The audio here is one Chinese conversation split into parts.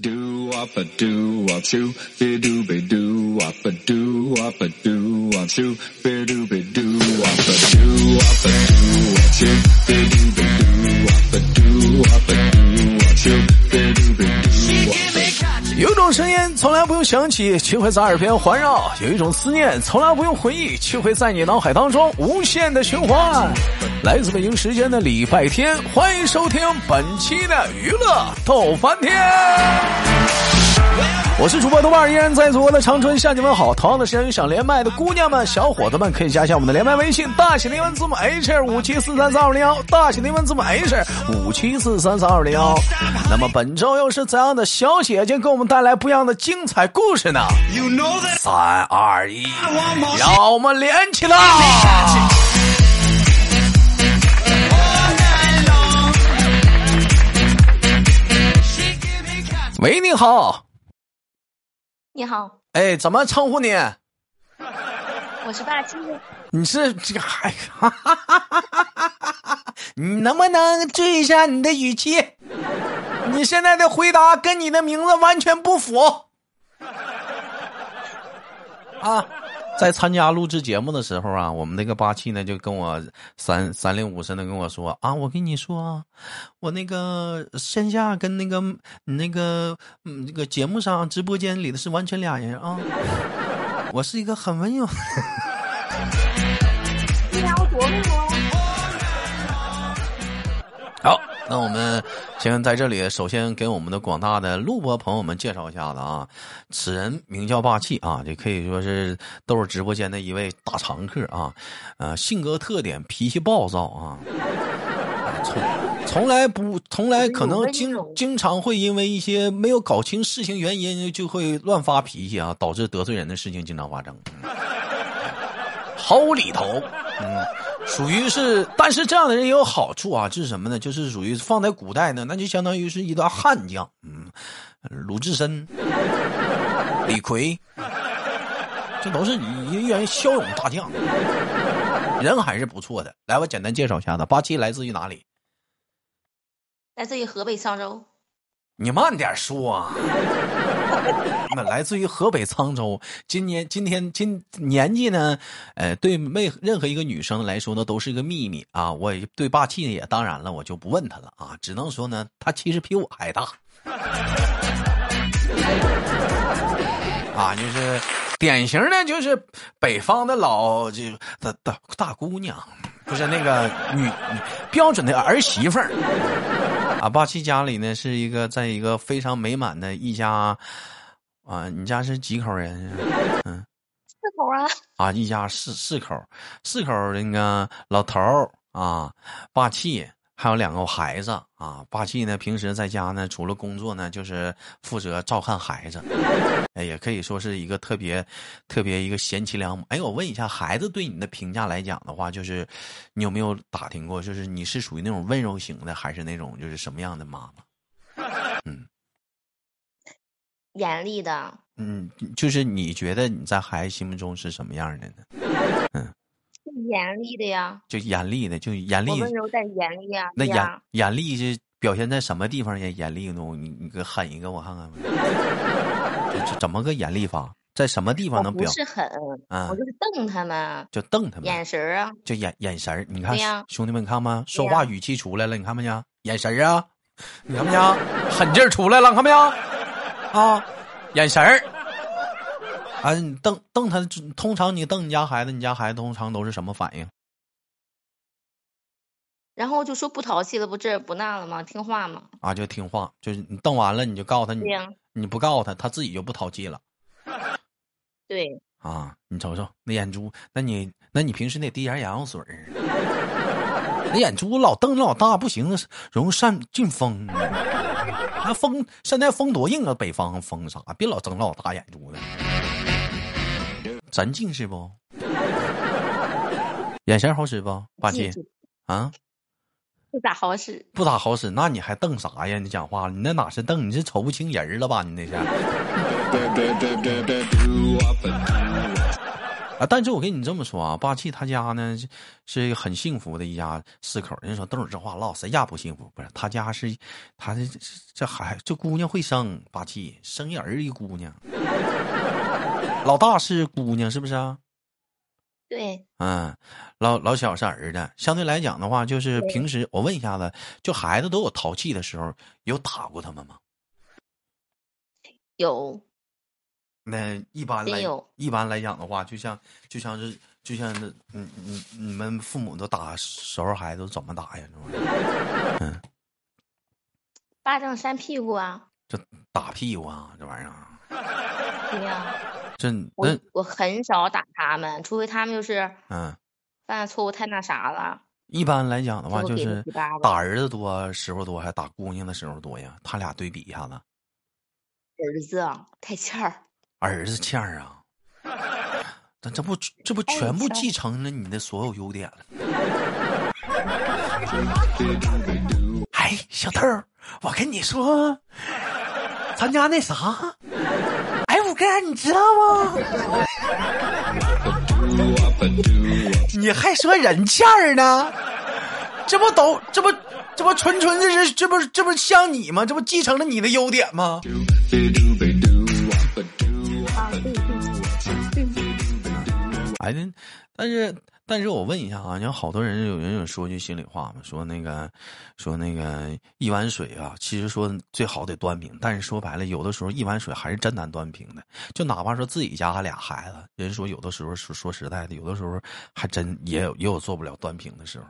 Do up a do up shoo, be do be do up a do up a do up shoo, be do be do up a do up a do up shoo, be do be do up a do up a do up shoo, be 有种声音从来不用响起，却会在耳边环绕；有一种思念从来不用回忆，却会在你脑海当中无限的循环。来自北京时间的礼拜天，欢迎收听本期的娱乐逗翻天。我是主播豆瓣儿，依然在祖国的长春向你们好。同样的时间，想连麦的姑娘们、小伙子们，可以加一下我们的连麦微信，大写的英文字母 H 五七四三三二零幺，大写的英文字母 H 五七四三三二零幺。那么本周又是怎样的小姐姐给我们带来不一样的精彩故事呢？三二一，让我们连起来！喂，你好，你好，哎，怎么称呼你？我是霸气。你是这个还，你能不能注意一下你的语气？你现在的回答跟你的名字完全不符。啊，在参加录制节目的时候啊，我们那个八七呢就跟我三三零五似的跟我说啊，我跟你说啊，我那个线下跟那个那个嗯那个节目上直播间里的是完全俩人啊。我是一个很温柔。对呀，我多温柔。好，那我们先在这里，首先给我们的广大的录播朋友们介绍一下子啊，此人名叫霸气啊，这可以说是都是直播间的一位大常客啊，呃，性格特点脾气暴躁啊，从从来不从来可能经经常会因为一些没有搞清事情原因就会乱发脾气啊，导致得罪人的事情经常发生，毫无厘头，嗯。属于是，但是这样的人也有好处啊，就是什么呢？就是属于放在古代呢，那就相当于是一段悍将，嗯，鲁智深、李逵，这都是一员骁勇大将，人还是不错的。来，我简单介绍一下子，八七来自于哪里？来自于河北沧州。你慢点说啊！那来自于河北沧州，今年今天今年纪呢，呃，对没任何一个女生来说呢，都是一个秘密啊。我对霸气呢，也当然了，我就不问他了啊，只能说呢，他其实比我还大。啊，就是典型的，就是北方的老就大大大姑娘，不是那个女标准的儿媳妇儿。啊，霸气家里呢是一个在一个非常美满的一家，啊，你家是几口人？嗯，四口啊。啊，一家四四口，四口那个老头儿啊，霸气还有两个孩子啊。霸气呢平时在家呢，除了工作呢，就是负责照看孩子，哎，也可以说是一个特别特别一个贤妻良母。哎，我问一下，孩子对你的评价来讲的话，就是你有没有打听过，就是你是属于那种温柔型的，还是那种就是什么样的妈妈？嗯严厉的，嗯，就是你觉得你在孩子心目中是什么样的呢？嗯，严厉的呀。就严厉的，就严厉我。温柔但严厉啊。那严严厉是表现在什么地方也严厉呢？你你给狠一个我看看。这这怎么个严厉法？在什么地方能表？不是狠，啊我就是瞪他们，就瞪他们，眼神儿啊。就眼眼神儿。你看兄弟们，你看吗？说话语气出来了，你看没见？眼神儿啊，你看没见？狠劲儿出来了，看没见？啊，眼神儿。啊，你瞪瞪他，通常你瞪你家孩子，你家孩子通常都是什么反应？然后就说不淘气了，不这不那了吗？听话吗？啊，就听话，就是你瞪完了，你就告诉他，你你不告诉他，他自己就不淘气了对，啊！你瞅瞅那眼珠，那你那你平时得滴点眼药水儿。那眼珠老瞪老大不行，容易上进风。那风现在风多硬啊，北方风啥？别老睁老大眼珠子。咱近视不？眼神好使不？八七记住啊，不咋好使。不咋好使，那你还瞪啥呀？你讲话，你那哪是瞪？你是瞅不清人了吧？你那是。啊，但是我跟你这么说啊，霸气他家呢是是一个很幸福的一家四口。人说都是这话唠，谁家不幸福？不是他家是，他这这孩这姑娘会生，霸气生一儿一姑娘，老大是姑娘是不是啊？对，嗯，老老小是儿子。相对来讲的话，就是平时我问一下子，就孩子都有淘气的时候，有打过他们吗？有那一般来一般来讲的话，就像就像是就像是嗯你你们父母都打时候孩子都怎么打呀？这玩意儿巴掌扇屁股啊！这打屁股啊，这玩意儿啊，对呀、这我我很少打他们，除非他们就是嗯，犯的错误太那啥了，一般来讲的话，就是打儿子多时候多，还打姑娘的时候多呀？他俩对比一下子，儿子啊太欠儿。儿子欠儿啊，那这不这不哎全部继承了你的所有优点了？哎，小豆儿，我跟你说，咱家那啥，你知道吗？你还说人欠儿呢？这不都这不这不纯纯的是这不这不像你吗？这不继承了你的优点吗？哎，但是但是我问一下啊，你看好多人有人有说句心里话嘛，说那个说那个一碗水啊，其实说最好得端平，但是说白了，有的时候一碗水还是真难端平的。就哪怕说自己家俩孩子，人说有的时候说说实在的，有的时候还真也有也有做不了端平的时候。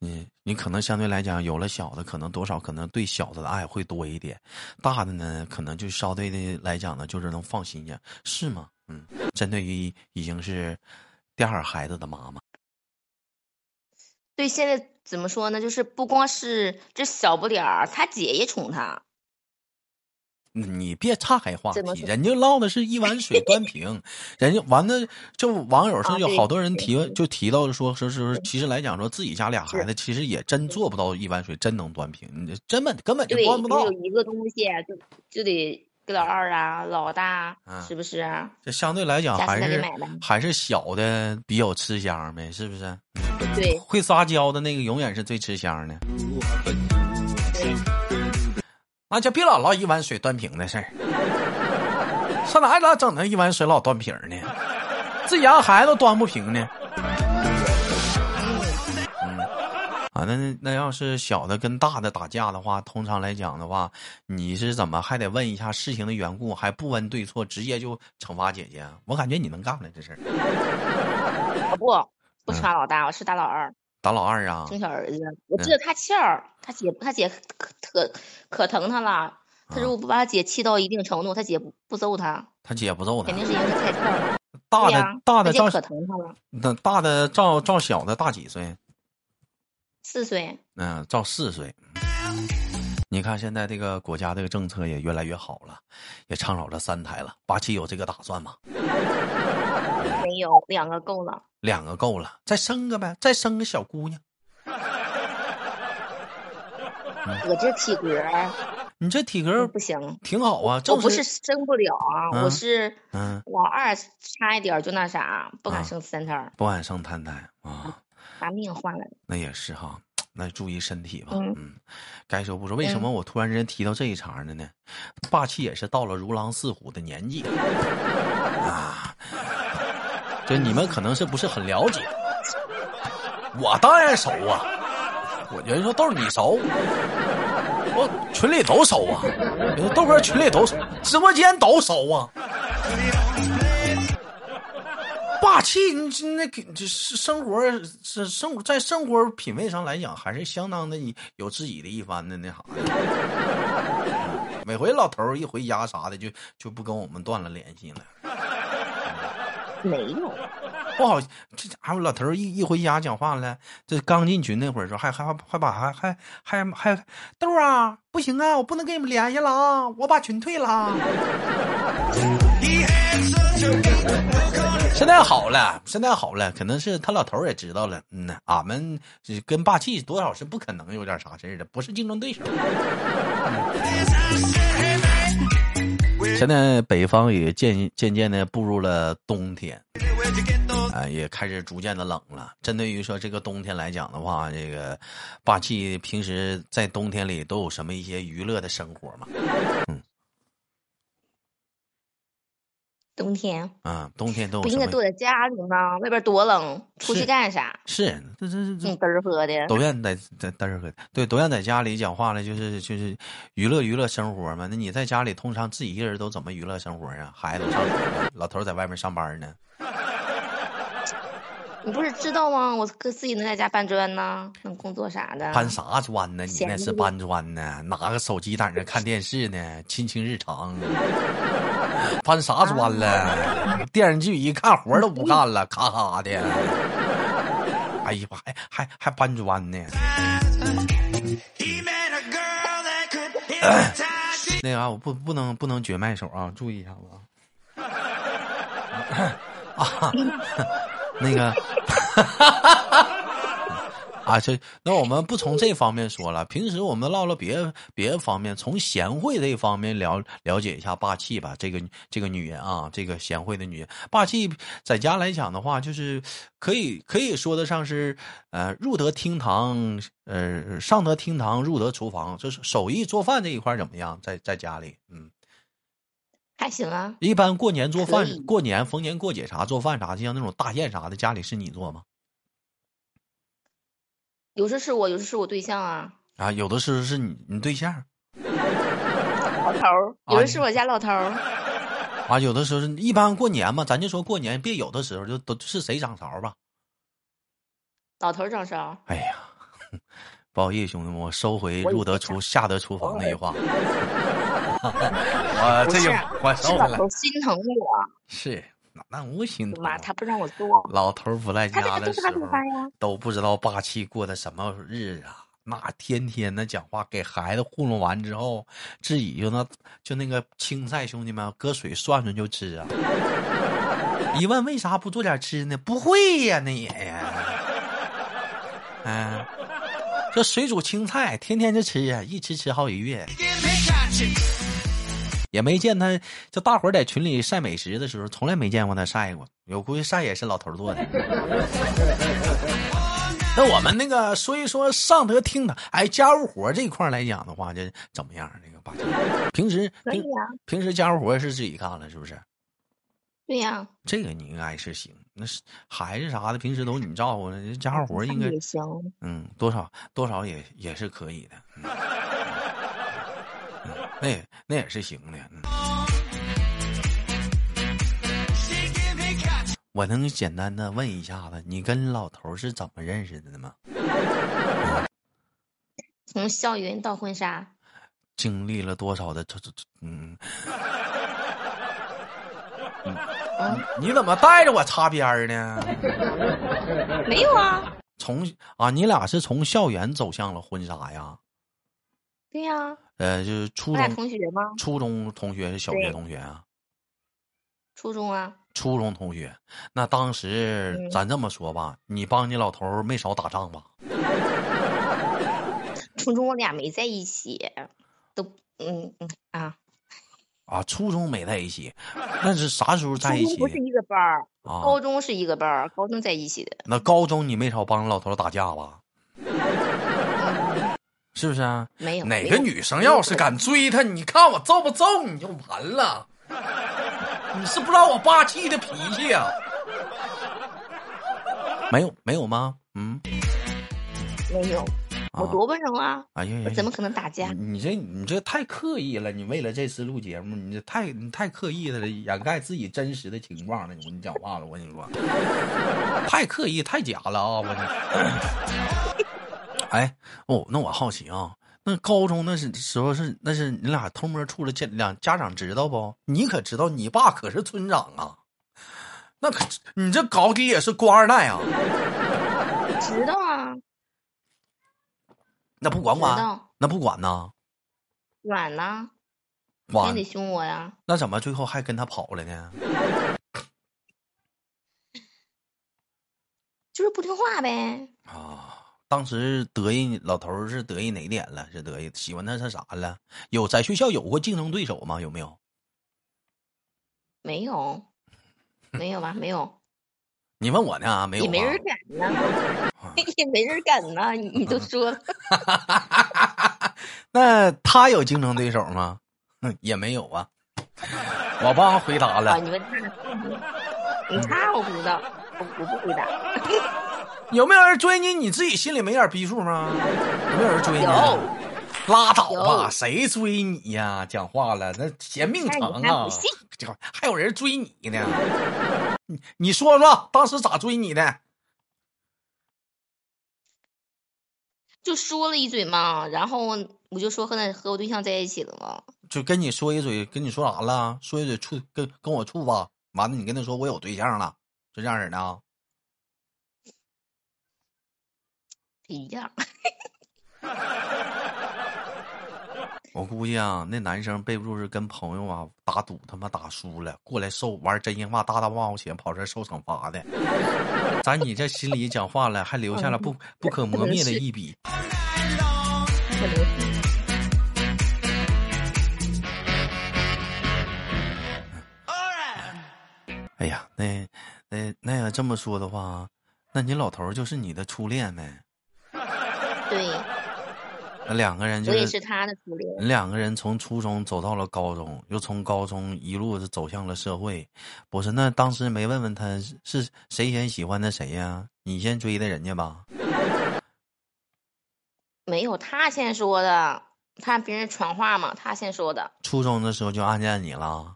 你你可能相对来讲，有了小的，可能多少可能对小的的爱会多一点，大的呢，可能就稍对的来讲呢，就是能放心点，是吗？嗯，针对于已经是第二孩子的妈妈，对，现在怎么说呢？就是不光是这小不点儿，他姐也宠他。你别岔开话题，人家唠的是一碗水端平，人家完了，就网友上有好多人提对就提到说说是其实来讲说自己家俩孩子其实也真做不到一碗水真能端平，你这根本根本就，端不到有。一个东西就就得给老二啊、老大，嗯是不是？这相对来讲还是还是小的比较吃香呗，是不是？对会撒娇的那个永远是最吃香的。对，那就别老唠一碗水端平的事儿，上哪老整那一碗水老端平呢？自己家孩子都端不平呢。啊，那那那要是小的跟大的打架的话，通常来讲的话，你是怎么还得问一下事情的缘故，还不问对错，直接就惩罚姐姐？我感觉你能干了这事儿，我 不不是打老大，我是打老二，打老二啊？生小儿子。我知道他气儿，他姐他姐可可可疼他了。他如果不把他姐气到一定程度，他姐不不揍他，他姐不揍他肯，定是因为他太气儿了。大的大的照可疼他了，那大的照照小的大几岁？四岁。嗯，照四岁。你看现在这个国家这个政策也越来越好了，也倡导了三胎了。八七有这个打算吗？没有，两个够了。两个够了，再生个呗，再生个小姑娘。我这体格你这体格不行，挺好啊，我不是生不了啊，嗯我是嗯，老二差一点就那啥，不敢啊生三胎，不敢生三胎啊，把命换了。那也是哈，那注意身体吧。嗯嗯，该说不说，为什么我突然之间提到这一茬呢呢？霸气也是到了如狼似虎的年纪啊，就你们可能是不是很了解，我当然熟啊，我觉得说豆儿你熟。我群里都熟啊，豆哥群里都熟，直播间都熟啊。霸气，你这那个这是生活是生活在生活品味上来讲，还是相当的有自己的一番的那啥的。每回老头儿一回家啥的，就就不跟我们断了联系了。没有，不好，这家伙老头儿一一回家讲话了，这刚进群那会儿说还还还把还还还还豆儿啊，不行啊，我不能跟你们联系了啊，我把群退了啊。现在好了，现在好了，可能是他老头儿也知道了，嗯呐，俺们跟霸气多少是不可能有点啥事儿的，不是竞争对手。现在北方也渐渐渐的步入了冬天，啊、也开始逐渐的冷了。针对于说这个冬天来讲的话，这个霸气平时在冬天里都有什么一些娱乐的生活吗？冬天啊，冬天都有不应该？躲在家里吗？外边多冷，出去干啥？是，这这这这挺嘚儿喝的。都愿在在在这个对，都愿在家里讲话了，就是就是娱乐娱乐生活嘛。那你在家里通常自己一个人都怎么娱乐生活啊？孩子都上老头在外面上班呢。你不是知道吗？我哥自己能在家搬砖呢，能工作啥的。搬啥砖呢？你那是搬砖呢？拿个手机在那看电视呢，亲亲日常。搬啥砖了？电视剧一看活都不干了，咔咔的。哎呀妈，还还还搬砖呢？那啥啊，我不不能不能绝麦手啊，注意一下子啊。啊，那个。啊，这那我们不从这方面说了，平时我们唠唠别别的方面，从贤惠这一方面了了解一下霸气吧。这个这个女人啊，这个贤惠的女人，霸气在家来讲的话，就是可以可以说得上是呃入得厅堂，呃上得厅堂，入得厨房，就是手艺做饭这一块怎么样？在在家里，嗯，还行啊，一般过年做饭，过年逢年过节啥做饭啥就，像那种大宴啥的，家里是你做吗？有时是我，有时是我对象啊，啊，有的时候是你你对象。老头儿，有的是我家老头儿。啊，有的时候是一般过年嘛，咱就说过年，别有的时候就都是谁掌勺吧。老头掌勺，哎呀，不好意思，兄弟们，我收回入得厨下得厨房那句话。我这就是我是收回来老头。心疼我，是，那那我心疼。妈，他不让我做，老头不在家的时候？都不知道霸气过的什么日子啊。那天天的讲话，给孩子糊弄完之后，自己就那就那个青菜，兄弟们搁水涮涮就吃啊。一问为啥不做点吃呢？不会呀，那也呀。嗯，这水煮青菜，天天就吃啊，一吃吃好几月。也没见他，就大伙儿在群里晒美食的时候，从来没见过他晒过。我估计晒也是老头做的。那我们那个说一说上德厅堂，哎，家务活这一块来讲的话，这怎么样？那个霸气，平时平时家务活是自己干了，是不是？对呀，这个你应该是行。那是孩子啥的，平时都你照顾呢，家务活应该也行。嗯，多少多少也也是可以的。那也那也是行的。嗯。我能简单的问一下子，你跟老头是怎么认识的吗？从校园到婚纱，经历了多少的这这这嗯，嗯，你怎么带着我擦边儿呢？没有啊，从啊，你俩是从校园走向了婚纱呀？对呀，呃，就是初中同学吗？初中同学是小学同学啊？初中啊，初中同学，那当时嗯咱这么说吧，你帮你老头儿没少打仗吧？初中我俩没在一起，都嗯嗯啊，啊，初中没在一起，那是啥时候在一起不是一个班儿，啊？高中是一个班儿，高中在一起的。那高中你没少帮老头儿打架吧？嗯，是不是啊？没有。哪个女生要是敢追他，你看我揍不揍你就完了。你是不知道我霸气的脾气呀、没有没有吗？嗯，没有，我啊多温柔啊，哎呀呀，我怎么可能打架？你这你这太刻意了，你为了这次录节目，你这太你太刻意的了，掩盖自己真实的情况了。我跟你讲话了，我跟你说，太刻意太假了啊！我哎哦，那我好奇啊，那高中那是时候是那是你俩偷摸处了家两家长知道不？你可知道你爸可是村长啊？那可你这高低也是官二代啊？知道啊，那不管管？那不管呐？软呢，管也得凶我呀。那怎么最后还跟他跑了呢？就是不听话呗。啊，当时得意老头儿是得意哪点了？是得意喜欢他是啥了？有在学校有过竞争对手吗？有没有？没有，没有吧？没有。你问我呢？没有吧，也没人敢呢，也没人敢呢。你你都说了，那他有竞争对手吗？嗯，也没有啊。我帮回答啊，了，你问他，你他我不知道，我我不回答。有没有人追你？你自己心里没点逼数吗？有没有人追你？有，拉倒吧，谁追你呀？讲话了，那嫌命长啊还不！信？这还有人追你呢？你你说说，当时咋追你的？就说了一嘴嘛，然后我就说和那和我对象在一起了嘛。就跟你说一嘴，跟你说啥了？说一嘴处跟跟我处吧。完了，你跟他说我有对象了，就这样式的啊？一样，我估计啊，那男生背不住是跟朋友啊打赌，他妈打输了，过来受玩真心话大大冒险，跑这儿受惩罚的。咱你这心里讲话了，还留下了不不可磨灭的一笔。哎呀，那那那要这么说的话，那你老头儿就是你的初恋呗？对，那两个人就我也是是他的初恋。两个人从初中走到了高中，又从高中一路走向了社会。不是，那当时没问问他是是谁先喜欢的谁呀？你先追的人家吧？没有他先说的，看别人传话嘛，他先说的。初中的时候就暗恋你了？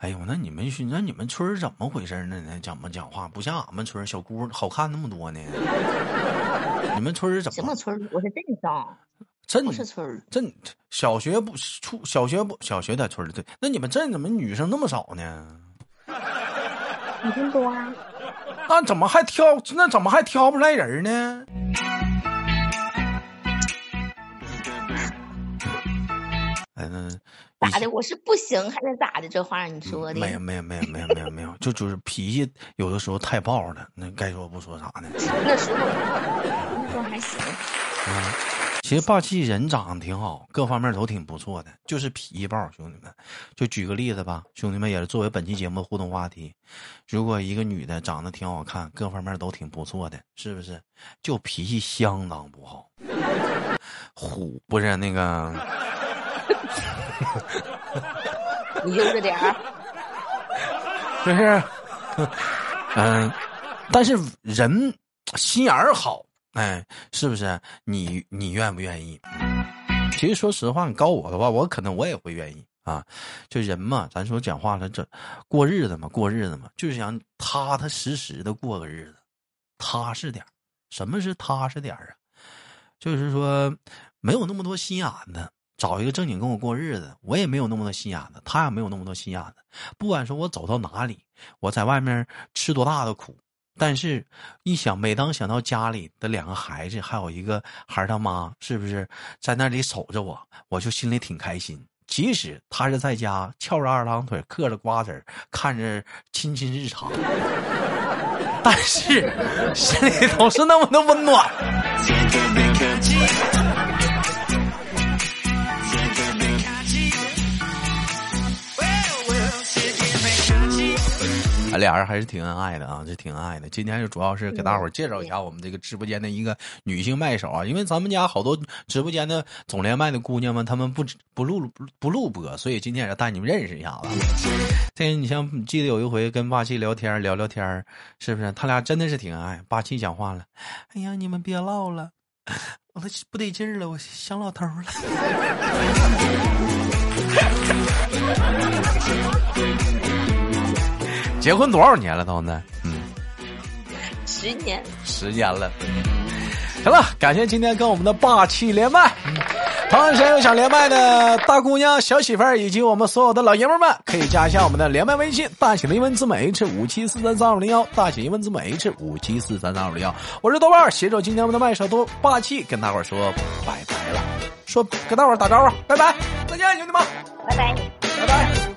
哎呦，那你们是那你们村儿怎么回事呢？那怎么讲话不像俺们村儿小姑好看那么多呢？你们村儿怎什么村儿？我是镇上，镇不是村儿。镇小学不初小学不小学在村里对？那你们镇怎么女生那么少呢？女生多啊？那怎么还挑？那怎么还挑不出来人呢？哎，那咋的？我是不行还是咋的？这话你说的？没有没有没有没有没有没有，就就是脾气有的时候太暴了，那该说不说啥呢？那时候那时候还行，啊，其实霸气人长得挺好，各方面都挺不错的，就是脾气暴。兄弟们，就举个例子吧，兄弟们也是作为本期节目的互动话题。如果一个女的长得挺好看，各方面都挺不错的，是不是？就脾气相当不好，虎不是那个，你悠着点儿。就是，嗯、但是人心眼儿好，哎，是不是？你你愿不愿意？其实说实话，你告我的话，我可能我也会愿意啊。就人嘛，咱说讲话了，这过日子嘛，过日子嘛，就是想踏踏实实的过个日子，踏实点什么是踏实点啊？就是说没有那么多心眼子，找一个正经跟我过日子，我也没有那么多心眼子，他也没有那么多心眼子。不管说我走到哪里，我在外面吃多大的苦，但是一想，每当想到家里的两个孩子，还有一个孩他妈，是不是在那里守着我，我就心里挺开心。即使他是在家翘着二郎腿，嗑着瓜子，看着亲亲日常，但是 心里头是那么的温暖。啊，俩人还是挺恩爱的啊，这挺恩爱的。今天就主要是给大伙儿介绍一下我们这个直播间的一个女性麦手啊，因为咱们家好多直播间的总连麦的姑娘们，她们不不录不不录播，所以今天也带你们认识一下子。这你像记得有一回跟霸气聊天聊聊天，是不是？他俩真的是挺恩爱。霸气讲话了，哎呀，你们别唠了，我都不得劲儿了，我想老头儿了。结婚多少年了都呢？嗯。十年，十年了。行了，感谢今天跟我们的霸气连麦。同样有想连麦的大姑娘、小媳妇儿以及我们所有的老爷们儿们，可以加一下我们的连麦微信，大写的英文字母 H 五七四三三二五零幺，大写英文字母 H 五七四三三二五零幺。我是豆瓣儿，携手今天我们的麦手多霸气，跟大伙儿说拜拜了，说跟大伙儿打招呼，拜拜，再见，兄弟们，拜拜。拜拜。